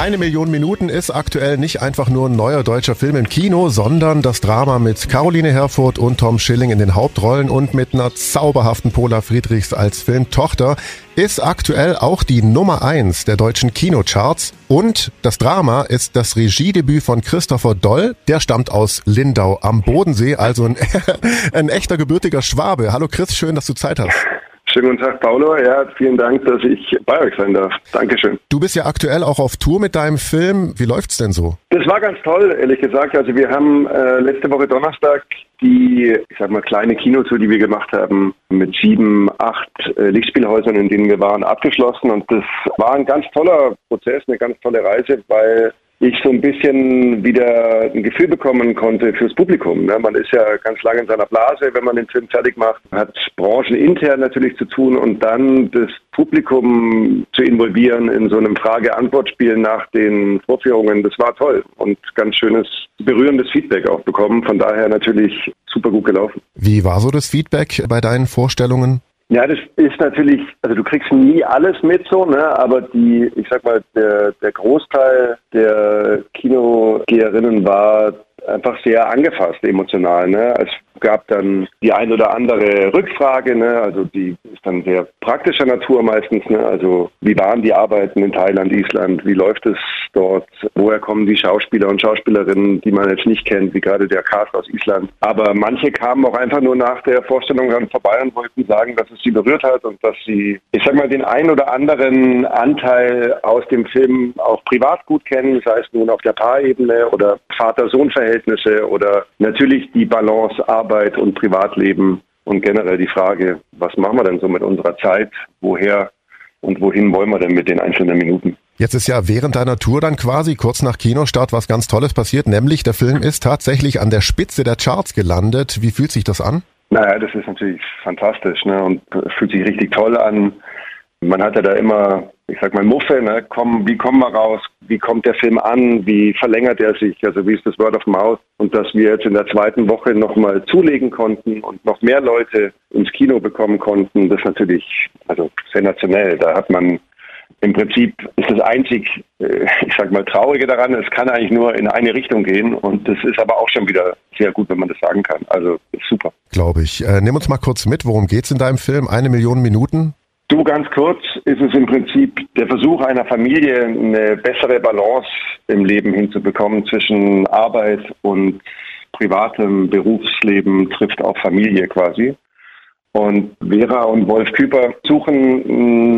Eine Million Minuten ist aktuell nicht einfach nur ein neuer deutscher Film im Kino, sondern das Drama mit Caroline Herfurth und Tom Schilling in den Hauptrollen und mit einer zauberhaften Pola Friedrichs als Filmtochter ist aktuell auch die Nummer eins der deutschen Kinocharts. Und das Drama ist das Regiedebüt von Christopher Doll. Der stammt aus Lindau am Bodensee, also ein, ein echter gebürtiger Schwabe. Hallo Chris, schön, dass du Zeit hast. Schönen guten Tag, Paulo. Ja, vielen Dank, dass ich bei euch sein darf. Dankeschön. Du bist ja aktuell auch auf Tour mit deinem Film. Wie läuft's denn so? Das war ganz toll, ehrlich gesagt. Also wir haben äh, letzte Woche Donnerstag die, ich sag mal, kleine Kinotour, die wir gemacht haben, mit sieben, acht äh, Lichtspielhäusern, in denen wir waren, abgeschlossen. Und das war ein ganz toller Prozess, eine ganz tolle Reise, weil ich so ein bisschen wieder ein Gefühl bekommen konnte fürs Publikum. Ne? Man ist ja ganz lange in seiner Blase, wenn man den Film fertig macht, hat branchenintern natürlich zu tun und dann das Publikum zu involvieren in so einem Frage-Antwort-Spiel nach den Vorführungen, das war toll und ganz schönes, berührendes Feedback auch bekommen. Von daher natürlich super gut gelaufen. Wie war so das Feedback bei deinen Vorstellungen? Ja, das ist natürlich, also du kriegst nie alles mit so, ne? Aber die, ich sag mal, der, der Großteil der Kinogeherinnen war einfach sehr angefasst emotional. Ne? Es gab dann die ein oder andere Rückfrage, ne? also die ist dann sehr praktischer Natur meistens. Ne? Also wie waren die Arbeiten in Thailand, Island, wie läuft es dort, woher kommen die Schauspieler und Schauspielerinnen, die man jetzt nicht kennt, wie gerade der Cast aus Island. Aber manche kamen auch einfach nur nach der Vorstellung dann vorbei und wollten sagen, dass es sie berührt hat und dass sie, ich sag mal, den ein oder anderen Anteil aus dem Film auch privat gut kennen, sei es nun auf der Paarebene oder Vater-Sohn-Verhältnisse oder natürlich die Balance Arbeit und Privatleben und generell die Frage, was machen wir denn so mit unserer Zeit, woher und wohin wollen wir denn mit den einzelnen Minuten? Jetzt ist ja während deiner Tour dann quasi kurz nach Kinostart was ganz Tolles passiert, nämlich der Film ist tatsächlich an der Spitze der Charts gelandet. Wie fühlt sich das an? Naja, das ist natürlich fantastisch ne? und fühlt sich richtig toll an. Man hat ja da immer, ich sag mal, Muffe, ne? Komm, wie kommen wir raus? Wie kommt der Film an? Wie verlängert er sich? Also wie ist das Word of Mouth? Und dass wir jetzt in der zweiten Woche nochmal zulegen konnten und noch mehr Leute ins Kino bekommen konnten, das ist natürlich also sensationell. Da hat man im Prinzip ist das einzig, äh, ich sag mal, Traurige daran, es kann eigentlich nur in eine Richtung gehen und das ist aber auch schon wieder sehr gut, wenn man das sagen kann. Also super. Glaube ich. Äh, nimm uns mal kurz mit, worum geht's in deinem Film? Eine Million Minuten? Du, ganz kurz ist es im Prinzip der Versuch einer Familie, eine bessere Balance im Leben hinzubekommen zwischen Arbeit und privatem Berufsleben trifft auf Familie quasi. Und Vera und Wolf Küper suchen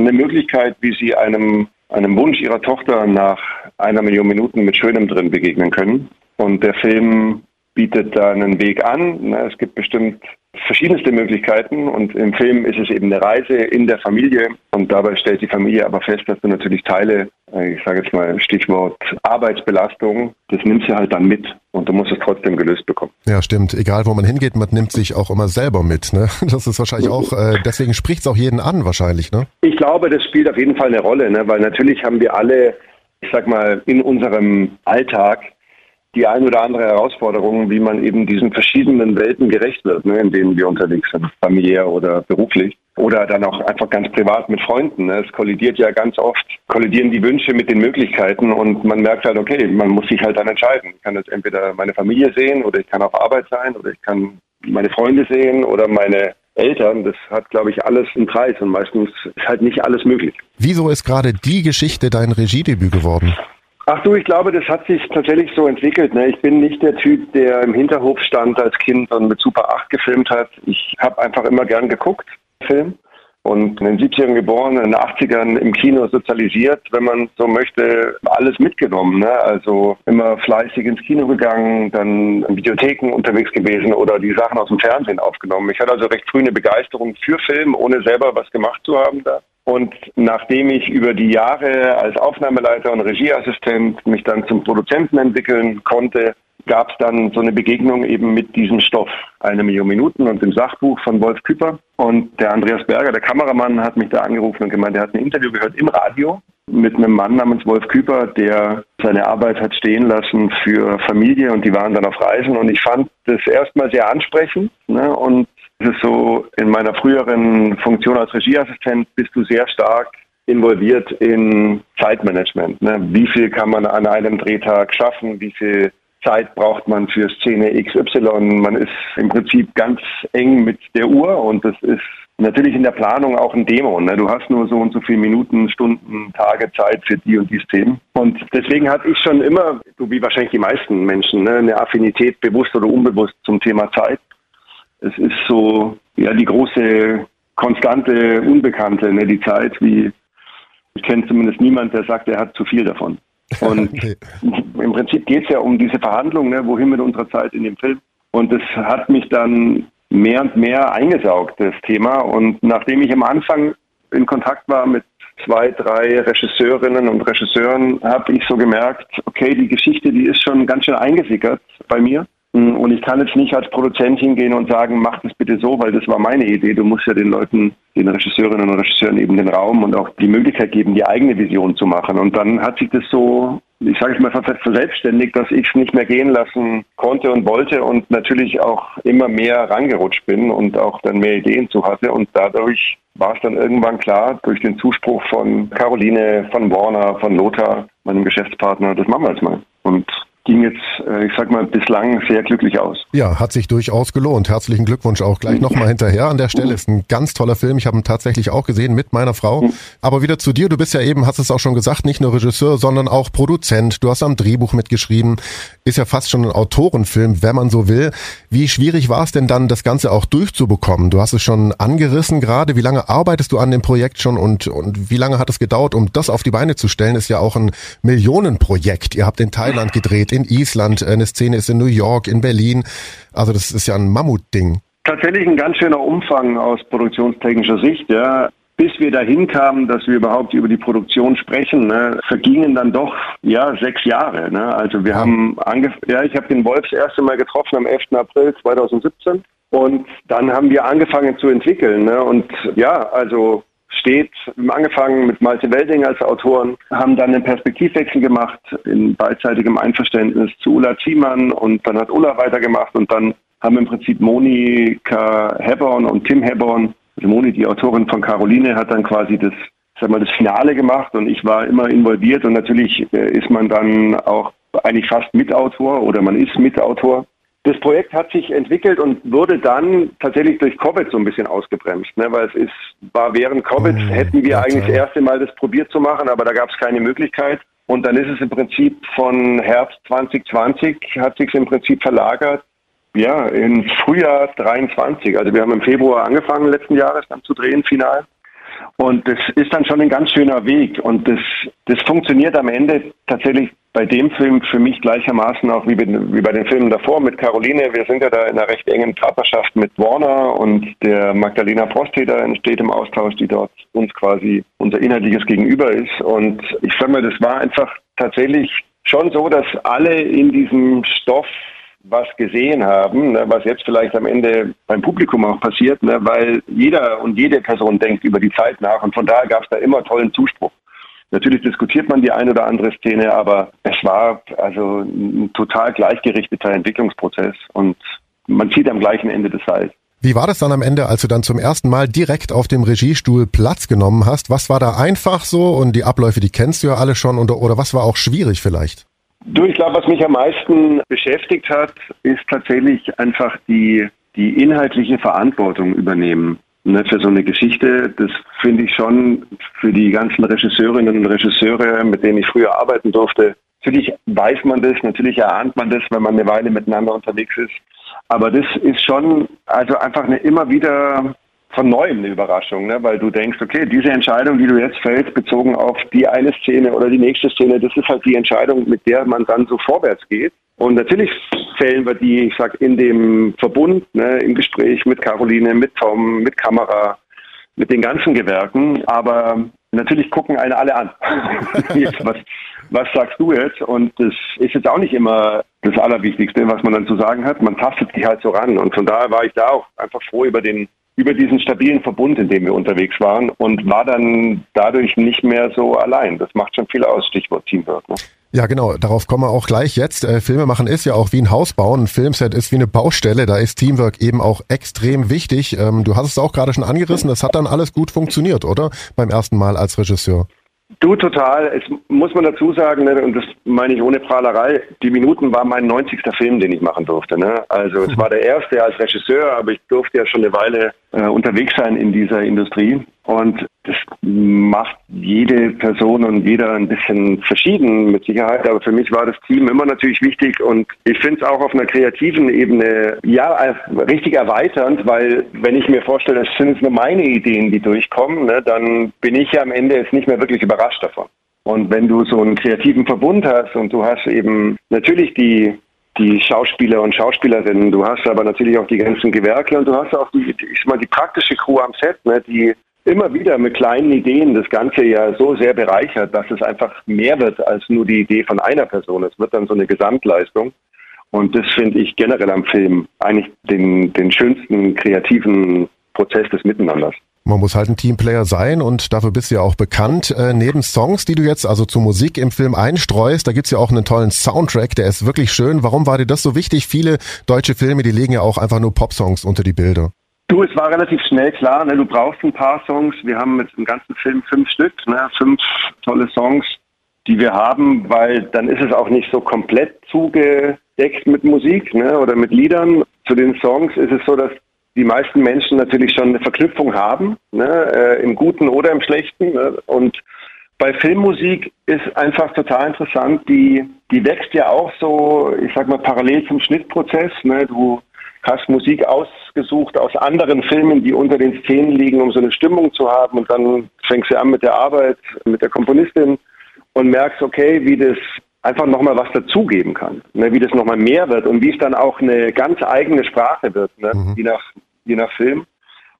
eine Möglichkeit, wie sie einem, einem Wunsch ihrer Tochter nach einer Million Minuten mit Schönem drin begegnen können. Und der Film bietet da einen Weg an. Es gibt bestimmt verschiedenste Möglichkeiten und im Film ist es eben eine Reise in der Familie und dabei stellt die Familie aber fest, dass du natürlich Teile, äh, ich sage jetzt mal Stichwort Arbeitsbelastung, das nimmst du halt dann mit und du musst es trotzdem gelöst bekommen. Ja, stimmt. Egal, wo man hingeht, man nimmt sich auch immer selber mit. Ne? Das ist wahrscheinlich auch, äh, deswegen spricht es auch jeden an wahrscheinlich. Ne? Ich glaube, das spielt auf jeden Fall eine Rolle, ne? weil natürlich haben wir alle, ich sag mal, in unserem Alltag die ein oder andere Herausforderung, wie man eben diesen verschiedenen Welten gerecht wird, ne, in denen wir unterwegs sind, familiär oder beruflich. Oder dann auch einfach ganz privat mit Freunden. Ne. Es kollidiert ja ganz oft, kollidieren die Wünsche mit den Möglichkeiten und man merkt halt, okay, man muss sich halt dann entscheiden. Ich kann jetzt entweder meine Familie sehen oder ich kann auf Arbeit sein oder ich kann meine Freunde sehen oder meine Eltern. Das hat, glaube ich, alles einen Preis und meistens ist halt nicht alles möglich. Wieso ist gerade die Geschichte dein Regiedebüt geworden? Ach du, ich glaube, das hat sich tatsächlich so entwickelt. Ne? Ich bin nicht der Typ, der im Hinterhof stand als Kind und mit Super 8 gefilmt hat. Ich habe einfach immer gern geguckt, Film. Und in den 70ern geboren, in den 80ern im Kino sozialisiert, wenn man so möchte, alles mitgenommen. Ne? Also immer fleißig ins Kino gegangen, dann in Videotheken unterwegs gewesen oder die Sachen aus dem Fernsehen aufgenommen. Ich hatte also recht früh eine Begeisterung für Film, ohne selber was gemacht zu haben da. Und nachdem ich über die Jahre als Aufnahmeleiter und Regieassistent mich dann zum Produzenten entwickeln konnte, gab es dann so eine Begegnung eben mit diesem Stoff, eine Million Minuten und dem Sachbuch von Wolf Küpper. Und der Andreas Berger, der Kameramann, hat mich da angerufen und gemeint, er hat ein Interview gehört im Radio mit einem Mann namens Wolf Küper, der seine Arbeit hat stehen lassen für Familie und die waren dann auf Reisen. Und ich fand das erstmal sehr ansprechend ne, und es ist so, in meiner früheren Funktion als Regieassistent bist du sehr stark involviert in Zeitmanagement. Ne? Wie viel kann man an einem Drehtag schaffen? Wie viel Zeit braucht man für Szene XY? Man ist im Prinzip ganz eng mit der Uhr und das ist natürlich in der Planung auch ein Dämon. Ne? Du hast nur so und so viele Minuten, Stunden, Tage Zeit für die und die Themen. Und deswegen hatte ich schon immer, so wie wahrscheinlich die meisten Menschen, ne, eine Affinität bewusst oder unbewusst zum Thema Zeit. Es ist so, ja, die große, konstante, unbekannte, ne, die Zeit, wie ich kenne zumindest niemand, der sagt, er hat zu viel davon. Und okay. im Prinzip geht es ja um diese Verhandlung, ne, wohin mit unserer Zeit in dem Film. Und das hat mich dann mehr und mehr eingesaugt, das Thema. Und nachdem ich am Anfang in Kontakt war mit zwei, drei Regisseurinnen und Regisseuren, habe ich so gemerkt, okay, die Geschichte, die ist schon ganz schön eingesickert bei mir. Und ich kann jetzt nicht als Produzent hingehen und sagen, mach das bitte so, weil das war meine Idee. Du musst ja den Leuten, den Regisseurinnen und Regisseuren eben den Raum und auch die Möglichkeit geben, die eigene Vision zu machen. Und dann hat sich das so, ich sage es mal, verselbstständigt, dass ich es nicht mehr gehen lassen konnte und wollte und natürlich auch immer mehr rangerutscht bin und auch dann mehr Ideen zu hatte. Und dadurch war es dann irgendwann klar, durch den Zuspruch von Caroline, von Warner, von Lothar, meinem Geschäftspartner, das machen wir jetzt mal. Und ging jetzt, äh, ich sag mal, bislang sehr glücklich aus. Ja, hat sich durchaus gelohnt. Herzlichen Glückwunsch auch gleich nochmal hinterher an der Stelle. Ist ein ganz toller Film. Ich habe ihn tatsächlich auch gesehen mit meiner Frau. Aber wieder zu dir. Du bist ja eben, hast es auch schon gesagt, nicht nur Regisseur, sondern auch Produzent. Du hast am Drehbuch mitgeschrieben. Ist ja fast schon ein Autorenfilm, wenn man so will. Wie schwierig war es denn dann, das Ganze auch durchzubekommen? Du hast es schon angerissen gerade. Wie lange arbeitest du an dem Projekt schon und, und wie lange hat es gedauert, um das auf die Beine zu stellen? Ist ja auch ein Millionenprojekt. Ihr habt in Thailand gedreht in Island, eine Szene ist in New York, in Berlin. Also das ist ja ein Mammutding. Tatsächlich ein ganz schöner Umfang aus produktionstechnischer Sicht, ja. Bis wir dahin kamen, dass wir überhaupt über die Produktion sprechen, ne, vergingen dann doch ja sechs Jahre. Ne? Also wir ja. haben angefangen, ja, ich habe den Wolf das erste Mal getroffen am 11. April 2017 und dann haben wir angefangen zu entwickeln. Ne? Und ja, also steht. Angefangen mit Malte Welding als Autoren, haben dann einen Perspektivwechsel gemacht in beidseitigem Einverständnis zu Ulla Thiemann und dann hat Ulla weitergemacht und dann haben im Prinzip Monika Hebborn und Tim Hebborn, also Moni, die Autorin von Caroline, hat dann quasi das sag mal, das Finale gemacht und ich war immer involviert und natürlich äh, ist man dann auch eigentlich fast Mitautor oder man ist Mitautor das Projekt hat sich entwickelt und wurde dann tatsächlich durch Covid so ein bisschen ausgebremst, ne? weil es ist, war während Covid, mhm, hätten wir eigentlich das erste Mal das probiert zu machen, aber da gab es keine Möglichkeit. Und dann ist es im Prinzip von Herbst 2020 hat sich im Prinzip verlagert, ja, in Frühjahr 23. Also wir haben im Februar angefangen letzten Jahres dann zu drehen, final. Und das ist dann schon ein ganz schöner Weg. Und das, das funktioniert am Ende tatsächlich bei dem Film für mich gleichermaßen auch wie, wie bei den Filmen davor mit Caroline. Wir sind ja da in einer recht engen Partnerschaft mit Warner und der Magdalena Prostheter entsteht im Austausch, die dort uns quasi unser inhaltliches Gegenüber ist. Und ich sag mal, das war einfach tatsächlich schon so, dass alle in diesem Stoff was gesehen haben, ne, was jetzt vielleicht am Ende beim Publikum auch passiert, ne, weil jeder und jede Person denkt über die Zeit nach und von daher gab es da immer tollen Zuspruch. Natürlich diskutiert man die eine oder andere Szene, aber es war also ein total gleichgerichteter Entwicklungsprozess und man zieht am gleichen Ende des Seils. Wie war das dann am Ende, als du dann zum ersten Mal direkt auf dem Regiestuhl Platz genommen hast? Was war da einfach so und die Abläufe, die kennst du ja alle schon oder, oder was war auch schwierig vielleicht? Du, ich glaube, was mich am meisten beschäftigt hat, ist tatsächlich einfach die, die inhaltliche Verantwortung übernehmen ne, für so eine Geschichte. Das finde ich schon für die ganzen Regisseurinnen und Regisseure, mit denen ich früher arbeiten durfte. Natürlich weiß man das, natürlich erahnt man das, wenn man eine Weile miteinander unterwegs ist. Aber das ist schon also einfach eine immer wieder von neuem eine Überraschung, ne? weil du denkst, okay, diese Entscheidung, die du jetzt fällst, bezogen auf die eine Szene oder die nächste Szene, das ist halt die Entscheidung, mit der man dann so vorwärts geht. Und natürlich fällen wir die, ich sag, in dem Verbund, ne, im Gespräch mit Caroline, mit Tom, mit Kamera, mit den ganzen Gewerken, aber natürlich gucken eine alle an. was, was sagst du jetzt? Und das ist jetzt auch nicht immer das Allerwichtigste, was man dann zu sagen hat. Man tastet sich halt so ran. Und von daher war ich da auch einfach froh über den über diesen stabilen Verbund, in dem wir unterwegs waren und war dann dadurch nicht mehr so allein. Das macht schon viel aus, Stichwort Teamwork. Ne? Ja, genau. Darauf kommen wir auch gleich jetzt. Äh, Filme machen ist ja auch wie ein Haus bauen. Ein Filmset ist wie eine Baustelle. Da ist Teamwork eben auch extrem wichtig. Ähm, du hast es auch gerade schon angerissen. Das hat dann alles gut funktioniert, oder? Beim ersten Mal als Regisseur. Du total. Es muss man dazu sagen, ne, und das meine ich ohne Prahlerei, die Minuten war mein 90. Film, den ich machen durfte. Ne? Also es war der erste als Regisseur, aber ich durfte ja schon eine Weile äh, unterwegs sein in dieser Industrie. Und das macht jede Person und jeder ein bisschen verschieden mit Sicherheit. Aber für mich war das Team immer natürlich wichtig und ich finde es auch auf einer kreativen Ebene ja richtig erweiternd, weil wenn ich mir vorstelle, es sind jetzt nur meine Ideen, die durchkommen, ne, dann bin ich ja am Ende jetzt nicht mehr wirklich überrascht davon. Und wenn du so einen kreativen Verbund hast und du hast eben natürlich die die Schauspieler und Schauspielerinnen, du hast aber natürlich auch die ganzen Gewerke und du hast auch die, ich sag mal, die praktische Crew am Set, ne, die immer wieder mit kleinen Ideen das Ganze ja so sehr bereichert, dass es einfach mehr wird als nur die Idee von einer Person. Es wird dann so eine Gesamtleistung. Und das finde ich generell am Film eigentlich den, den schönsten kreativen Prozess des Miteinanders. Man muss halt ein Teamplayer sein und dafür bist du ja auch bekannt. Äh, neben Songs, die du jetzt also zur Musik im Film einstreust, da gibt's ja auch einen tollen Soundtrack, der ist wirklich schön. Warum war dir das so wichtig? Viele deutsche Filme, die legen ja auch einfach nur Popsongs unter die Bilder. Du, es war relativ schnell klar, ne, du brauchst ein paar Songs. Wir haben mit dem ganzen Film fünf Stück, ne, fünf tolle Songs, die wir haben, weil dann ist es auch nicht so komplett zugedeckt mit Musik ne, oder mit Liedern. Zu den Songs ist es so, dass die meisten Menschen natürlich schon eine Verknüpfung haben, ne, äh, im Guten oder im Schlechten. Ne, und bei Filmmusik ist einfach total interessant, die, die wächst ja auch so, ich sag mal, parallel zum Schnittprozess. Ne, du hast Musik ausgesucht aus anderen Filmen, die unter den Szenen liegen, um so eine Stimmung zu haben. Und dann fängst du an mit der Arbeit, mit der Komponistin und merkst, okay, wie das einfach nochmal was dazugeben kann, ne, wie das nochmal mehr wird und wie es dann auch eine ganz eigene Sprache wird, ne, mhm. je, nach, je nach Film.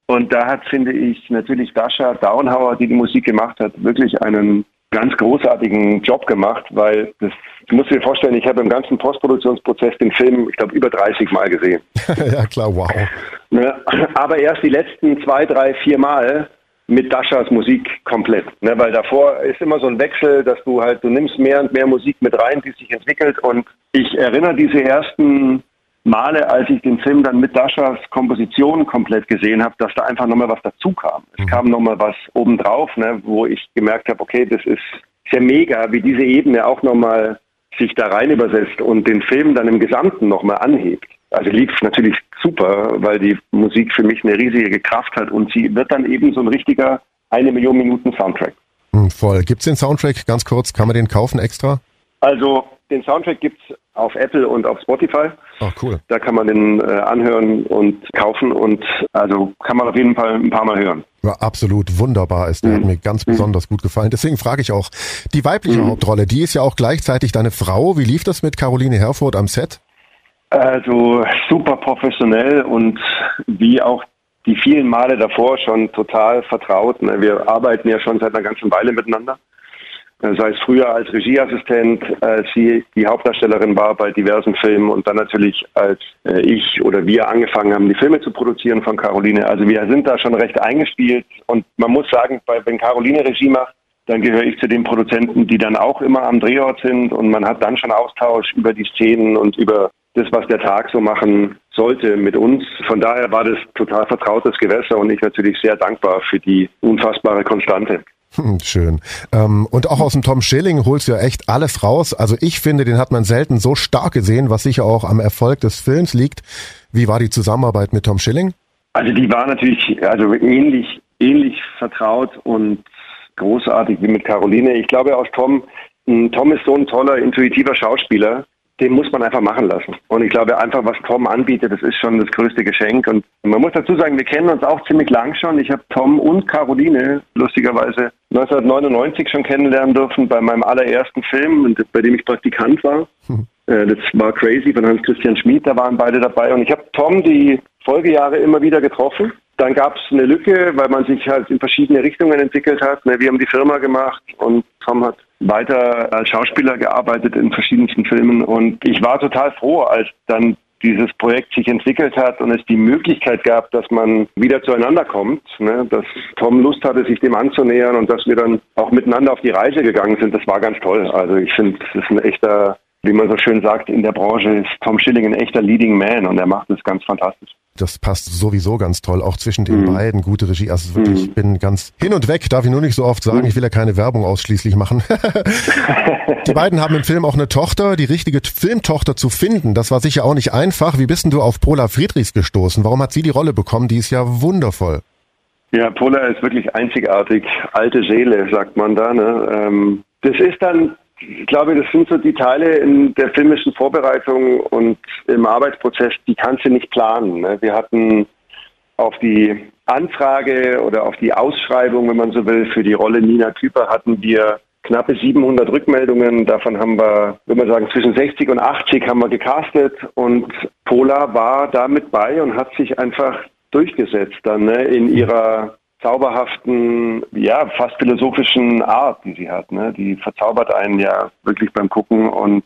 Und da hat, finde ich, natürlich Dasha Downhauer, die die Musik gemacht hat, wirklich einen ganz großartigen Job gemacht, weil das, du musst dir vorstellen, ich habe im ganzen Postproduktionsprozess den Film, ich glaube, über 30 Mal gesehen. ja, klar, wow. Ne, aber erst die letzten zwei, drei, vier Mal mit Daschas Musik komplett. Ne, weil davor ist immer so ein Wechsel, dass du halt, du nimmst mehr und mehr Musik mit rein, die sich entwickelt. Und ich erinnere diese ersten Male, als ich den Film dann mit Daschas Komposition komplett gesehen habe, dass da einfach nochmal was dazu kam. Es mhm. kam nochmal was obendrauf, ne, wo ich gemerkt habe, okay, das ist sehr mega, wie diese Ebene auch nochmal sich da rein übersetzt und den Film dann im Gesamten nochmal anhebt. Also lief natürlich super, weil die Musik für mich eine riesige Kraft hat und sie wird dann eben so ein richtiger eine Million Minuten Soundtrack. Hm, voll. Gibt's den Soundtrack ganz kurz? Kann man den kaufen extra? Also den Soundtrack gibt's auf Apple und auf Spotify. Ach, cool. Da kann man den äh, anhören und kaufen und also kann man auf jeden Fall ein paar Mal hören. Ja, absolut wunderbar ist. Der mhm. hat mir ganz mhm. besonders gut gefallen. Deswegen frage ich auch, die weibliche mhm. Hauptrolle, die ist ja auch gleichzeitig deine Frau. Wie lief das mit Caroline Herfurth am Set? Also super professionell und wie auch die vielen Male davor schon total vertraut. Ne? Wir arbeiten ja schon seit einer ganzen Weile miteinander. Äh, sei es früher als Regieassistent, als sie die Hauptdarstellerin war bei diversen Filmen und dann natürlich als äh, ich oder wir angefangen haben, die Filme zu produzieren von Caroline. Also wir sind da schon recht eingespielt und man muss sagen, wenn Caroline Regie macht, dann gehöre ich zu den Produzenten, die dann auch immer am Drehort sind und man hat dann schon Austausch über die Szenen und über das, was der Tag so machen sollte mit uns. Von daher war das total vertrautes Gewässer und ich natürlich sehr dankbar für die unfassbare Konstante. Hm, schön. Ähm, und auch aus dem Tom Schilling holst du ja echt alles raus. Also ich finde, den hat man selten so stark gesehen, was sicher auch am Erfolg des Films liegt. Wie war die Zusammenarbeit mit Tom Schilling? Also die war natürlich also ähnlich, ähnlich vertraut und großartig wie mit Caroline. Ich glaube aus Tom, hm, Tom ist so ein toller, intuitiver Schauspieler den muss man einfach machen lassen. Und ich glaube einfach, was Tom anbietet, das ist schon das größte Geschenk. Und man muss dazu sagen, wir kennen uns auch ziemlich lang schon. Ich habe Tom und Caroline lustigerweise 1999 schon kennenlernen dürfen bei meinem allerersten Film, bei dem ich Praktikant war. Hm. Das war Crazy von Hans-Christian Schmid, da waren beide dabei. Und ich habe Tom die Folgejahre immer wieder getroffen. Dann gab es eine Lücke, weil man sich halt in verschiedene Richtungen entwickelt hat. Ne, wir haben die Firma gemacht und Tom hat weiter als Schauspieler gearbeitet in verschiedensten Filmen und ich war total froh, als dann dieses Projekt sich entwickelt hat und es die Möglichkeit gab, dass man wieder zueinander kommt, ne? dass Tom Lust hatte, sich dem anzunähern und dass wir dann auch miteinander auf die Reise gegangen sind, das war ganz toll. Also ich finde, das ist ein echter wie man so schön sagt, in der Branche ist Tom Schilling ein echter Leading Man und er macht es ganz fantastisch. Das passt sowieso ganz toll, auch zwischen den mhm. beiden. Gute Regie. Also wirklich, mhm. ich bin ganz hin und weg, darf ich nur nicht so oft sagen. Mhm. Ich will ja keine Werbung ausschließlich machen. die beiden haben im Film auch eine Tochter, die richtige Filmtochter zu finden. Das war sicher auch nicht einfach. Wie bist denn du auf Paula Friedrichs gestoßen? Warum hat sie die Rolle bekommen? Die ist ja wundervoll. Ja, Paula ist wirklich einzigartig. Alte Seele, sagt man da. Ne? Ähm, das ist dann ich glaube, das sind so die Teile in der filmischen Vorbereitung und im Arbeitsprozess, die kannst du nicht planen. Ne? Wir hatten auf die Anfrage oder auf die Ausschreibung, wenn man so will, für die Rolle Nina Küper hatten wir knappe 700 Rückmeldungen. Davon haben wir, würde man sagen, zwischen 60 und 80 haben wir gecastet und Pola war da mit bei und hat sich einfach durchgesetzt dann ne, in ihrer zauberhaften, ja, fast philosophischen Art, die sie hat. Ne? Die verzaubert einen ja wirklich beim Gucken und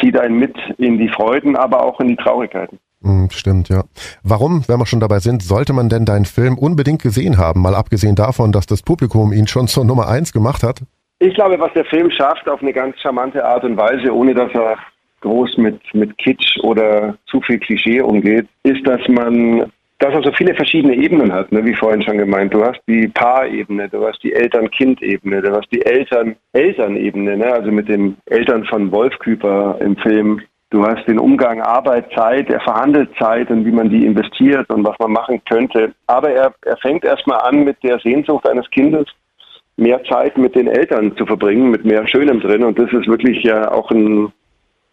zieht einen mit in die Freuden, aber auch in die Traurigkeiten. Hm, stimmt, ja. Warum, wenn wir schon dabei sind, sollte man denn deinen Film unbedingt gesehen haben, mal abgesehen davon, dass das Publikum ihn schon zur Nummer eins gemacht hat? Ich glaube, was der Film schafft auf eine ganz charmante Art und Weise, ohne dass er groß mit, mit Kitsch oder zu viel Klischee umgeht, ist, dass man dass er so viele verschiedene Ebenen hat, ne, wie vorhin schon gemeint. Du hast die Paarebene, du hast die Eltern-Kind-Ebene, du hast die Eltern-Eltern-Ebene, ne, also mit den Eltern von Wolf Küper im Film. Du hast den Umgang Arbeit, Zeit, er verhandelt Zeit und wie man die investiert und was man machen könnte. Aber er, er fängt erstmal an mit der Sehnsucht eines Kindes, mehr Zeit mit den Eltern zu verbringen, mit mehr Schönem drin. Und das ist wirklich ja auch ein,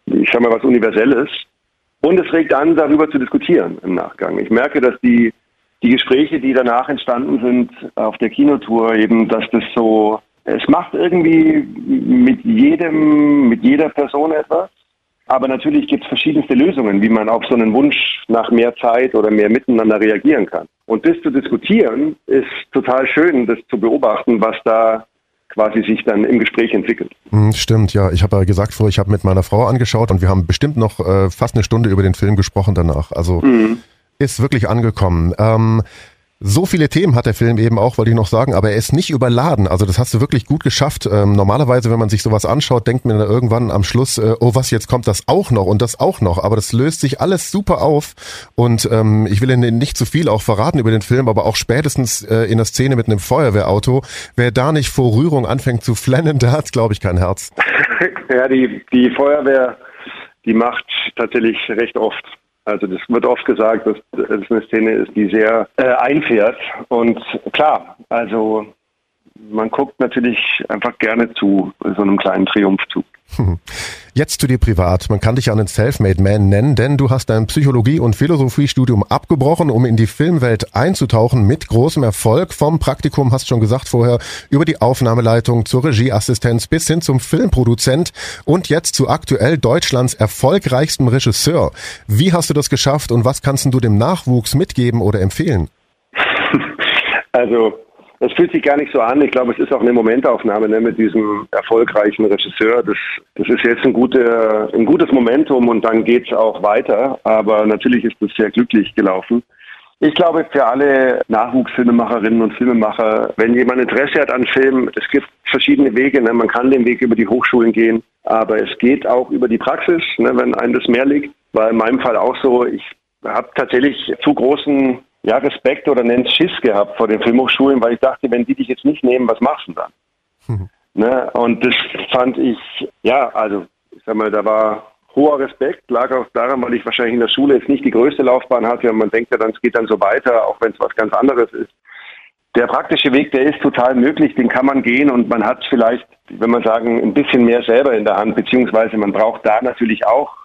ich sag mal, was Universelles. Und es regt an, darüber zu diskutieren im Nachgang. Ich merke, dass die, die Gespräche, die danach entstanden sind auf der Kinotour, eben, dass das so, es macht irgendwie mit jedem, mit jeder Person etwas. Aber natürlich gibt es verschiedenste Lösungen, wie man auf so einen Wunsch nach mehr Zeit oder mehr Miteinander reagieren kann. Und das zu diskutieren, ist total schön, das zu beobachten, was da quasi sich dann im Gespräch entwickelt. Hm, stimmt, ja. Ich habe ja gesagt vorher, ich habe mit meiner Frau angeschaut und wir haben bestimmt noch äh, fast eine Stunde über den Film gesprochen danach. Also mhm. ist wirklich angekommen. Ähm, so viele Themen hat der Film eben auch, wollte ich noch sagen, aber er ist nicht überladen. Also das hast du wirklich gut geschafft. Ähm, normalerweise, wenn man sich sowas anschaut, denkt man irgendwann am Schluss, äh, oh was, jetzt kommt das auch noch und das auch noch. Aber das löst sich alles super auf. Und ähm, ich will Ihnen nicht zu viel auch verraten über den Film, aber auch spätestens äh, in der Szene mit einem Feuerwehrauto, wer da nicht vor Rührung anfängt zu flennen, der hat, glaube ich, kein Herz. ja, die, die Feuerwehr, die macht tatsächlich recht oft also das wird oft gesagt, dass es eine Szene ist, die sehr äh, einfährt. Und klar, also man guckt natürlich einfach gerne zu so einem kleinen Triumphzug. Jetzt zu dir privat. Man kann dich ja einen Selfmade Man nennen, denn du hast dein Psychologie- und Philosophiestudium abgebrochen, um in die Filmwelt einzutauchen mit großem Erfolg. Vom Praktikum, hast schon gesagt vorher, über die Aufnahmeleitung zur Regieassistenz bis hin zum Filmproduzent und jetzt zu aktuell Deutschlands erfolgreichstem Regisseur. Wie hast du das geschafft und was kannst du dem Nachwuchs mitgeben oder empfehlen? Also das fühlt sich gar nicht so an. Ich glaube, es ist auch eine Momentaufnahme ne, mit diesem erfolgreichen Regisseur. Das, das ist jetzt ein, gute, ein gutes Momentum und dann geht es auch weiter. Aber natürlich ist das sehr glücklich gelaufen. Ich glaube, für alle Nachwuchsfilmemacherinnen und Filmemacher, wenn jemand Interesse hat an Film, es gibt verschiedene Wege. Ne? Man kann den Weg über die Hochschulen gehen, aber es geht auch über die Praxis, ne, wenn einem das mehr liegt. War in meinem Fall auch so. Ich habe tatsächlich zu großen ja, Respekt oder nennt Schiss gehabt vor den Filmhochschulen, weil ich dachte, wenn die dich jetzt nicht nehmen, was machst du dann? Mhm. Ne? Und das fand ich, ja, also ich sag mal, da war hoher Respekt, lag auch daran, weil ich wahrscheinlich in der Schule jetzt nicht die größte Laufbahn hatte und man denkt ja dann, es geht dann so weiter, auch wenn es was ganz anderes ist. Der praktische Weg, der ist total möglich, den kann man gehen und man hat vielleicht, wenn man sagen, ein bisschen mehr selber in der Hand, beziehungsweise man braucht da natürlich auch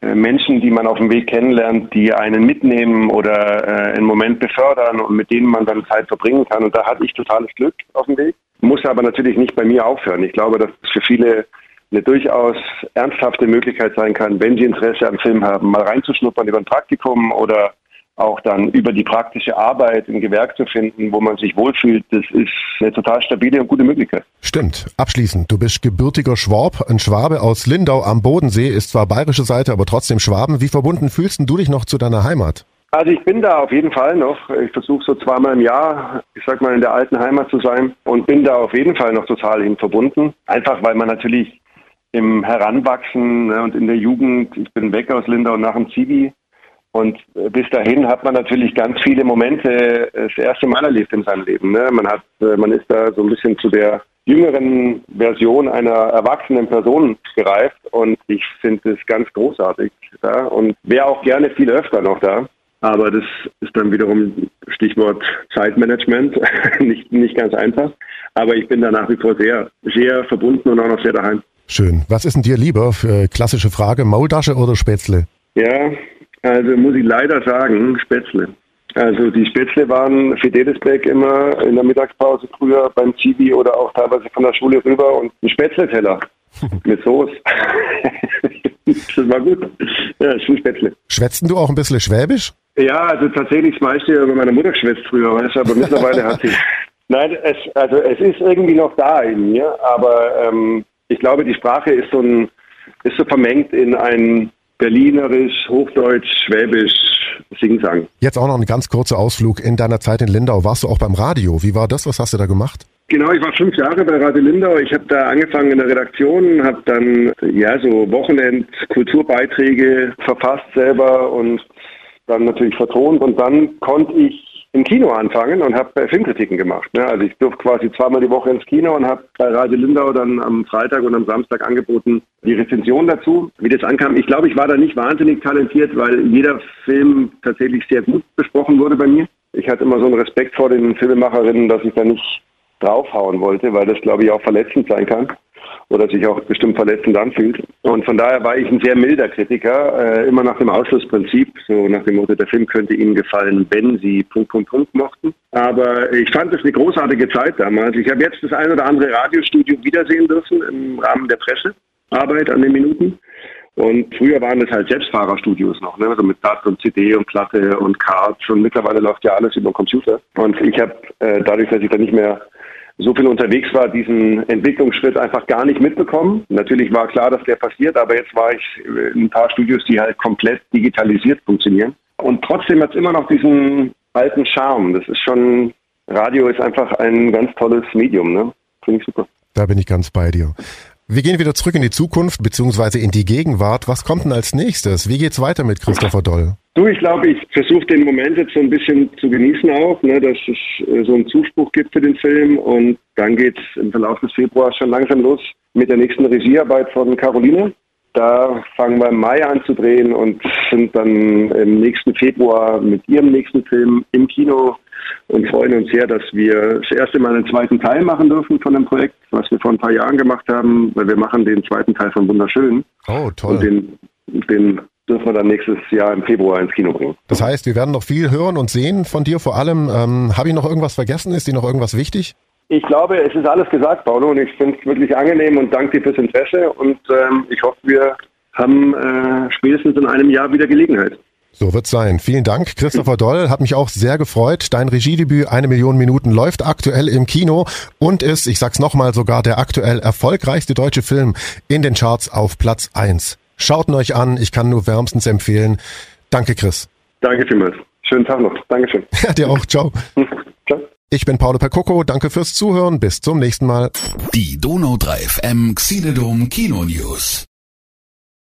äh, Menschen, die man auf dem Weg kennenlernt, die einen mitnehmen oder einen Moment befördern und mit denen man dann Zeit verbringen kann. Und da hatte ich totales Glück auf dem Weg. Muss aber natürlich nicht bei mir aufhören. Ich glaube, dass es für viele eine durchaus ernsthafte Möglichkeit sein kann, wenn sie Interesse am Film haben, mal reinzuschnuppern über ein Praktikum oder auch dann über die praktische Arbeit im Gewerk zu finden, wo man sich wohlfühlt, das ist eine total stabile und gute Möglichkeit. Stimmt. Abschließend, du bist gebürtiger Schwab, ein Schwabe aus Lindau am Bodensee, ist zwar bayerische Seite, aber trotzdem Schwaben. Wie verbunden fühlst du dich noch zu deiner Heimat? Also ich bin da auf jeden Fall noch. Ich versuche so zweimal im Jahr, ich sag mal, in der alten Heimat zu sein und bin da auf jeden Fall noch total hin verbunden. Einfach weil man natürlich im Heranwachsen ne, und in der Jugend, ich bin weg aus Lindau nach dem Zivi, und bis dahin hat man natürlich ganz viele Momente äh, das erste Mal erlebt in seinem Leben. Ne? Man hat, äh, man ist da so ein bisschen zu der jüngeren Version einer erwachsenen Person gereift und ich finde es ganz großartig und wäre auch gerne viel öfter noch da. Aber das ist dann wiederum Stichwort Zeitmanagement, nicht, nicht ganz einfach. Aber ich bin da nach wie vor sehr, sehr verbunden und auch noch sehr daheim. Schön. Was ist denn dir lieber? Klassische Frage, Maultasche oder Spätzle? Ja, also muss ich leider sagen, Spätzle. Also die Spätzle waren für Dedesbeck immer in der Mittagspause früher beim Zivi oder auch teilweise von der Schule rüber und ein Spätzle-Teller mit Soße. das war gut. Ja, Spätzle. Schwätzen du auch ein bisschen Schwäbisch? Ja, also tatsächlich das meiste über meine Mutter geschwätzt früher, weißt du, aber mittlerweile hat sie. Nein, es, also es ist irgendwie noch da in mir, aber ähm, ich glaube, die Sprache ist so ein, ist so vermengt in ein Berlinerisch, Hochdeutsch, Schwäbisch, Singsang. Jetzt auch noch ein ganz kurzer Ausflug. In deiner Zeit in Lindau warst du auch beim Radio. Wie war das? Was hast du da gemacht? Genau, ich war fünf Jahre bei Radio Lindau. Ich habe da angefangen in der Redaktion, habe dann ja so Wochenend-Kulturbeiträge verfasst selber und dann natürlich vertont und dann konnte ich im Kino anfangen und habe Filmkritiken gemacht. Ne? Also ich durfte quasi zweimal die Woche ins Kino und habe bei Radio Lindau dann am Freitag und am Samstag angeboten die Rezension dazu, wie das ankam. Ich glaube, ich war da nicht wahnsinnig talentiert, weil jeder Film tatsächlich sehr gut besprochen wurde bei mir. Ich hatte immer so einen Respekt vor den Filmemacherinnen, dass ich da nicht draufhauen wollte, weil das, glaube ich, auch verletzend sein kann oder sich auch bestimmt verletzend anfühlt. Und von daher war ich ein sehr milder Kritiker, äh, immer nach dem Ausschlussprinzip, so nach dem Motto, der Film könnte Ihnen gefallen, wenn Sie Punkt, Punkt, Punkt mochten. Aber ich fand es eine großartige Zeit damals. Ich habe jetzt das ein oder andere Radiostudio wiedersehen dürfen im Rahmen der Pressearbeit an den Minuten. Und früher waren es halt Selbstfahrerstudios noch, ne? also mit DAT und CD und Platte und Cards. Und mittlerweile läuft ja alles über den Computer. Und ich habe äh, dadurch, dass ich da nicht mehr so viel unterwegs war, diesen Entwicklungsschritt einfach gar nicht mitbekommen. Natürlich war klar, dass der passiert, aber jetzt war ich in ein paar Studios, die halt komplett digitalisiert funktionieren. Und trotzdem hat es immer noch diesen alten Charme. Das ist schon, Radio ist einfach ein ganz tolles Medium, ne? Finde ich super. Da bin ich ganz bei dir. Wir gehen wieder zurück in die Zukunft beziehungsweise in die Gegenwart. Was kommt denn als nächstes? Wie geht's weiter mit Christopher Doll? Du, ich glaube, ich versuche den Moment jetzt so ein bisschen zu genießen auch, ne, dass es äh, so einen Zuspruch gibt für den Film und dann geht's im Verlauf des Februars schon langsam los mit der nächsten Regiearbeit von Caroline. Da fangen wir im Mai an zu drehen und sind dann im nächsten Februar mit ihrem nächsten Film im Kino und freuen uns sehr, dass wir das erste Mal einen zweiten Teil machen dürfen von dem Projekt, was wir vor ein paar Jahren gemacht haben, weil wir machen den zweiten Teil von Wunderschön. Oh, toll. Und den, den dürfen wir dann nächstes Jahr im Februar ins Kino bringen. Das heißt, wir werden noch viel hören und sehen von dir vor allem. Ähm, Habe ich noch irgendwas vergessen? Ist dir noch irgendwas wichtig? Ich glaube, es ist alles gesagt, Paulo, und ich finde es wirklich angenehm und danke dir fürs Interesse und ähm, ich hoffe, wir haben äh, spätestens in einem Jahr wieder Gelegenheit. So wird's sein. Vielen Dank, Christopher Doll. Hat mich auch sehr gefreut. Dein Regiedebüt Eine Million Minuten läuft aktuell im Kino und ist, ich sag's nochmal, sogar der aktuell erfolgreichste deutsche Film in den Charts auf Platz eins. Schaut ihn euch an. Ich kann nur wärmstens empfehlen. Danke, Chris. Danke vielmals. Schönen Tag noch. Dankeschön. Ja, dir auch. Ciao. Ciao. Ich bin Paolo Percoco. Danke fürs Zuhören. Bis zum nächsten Mal. Die Donau 3 FM Xiledom Kino News.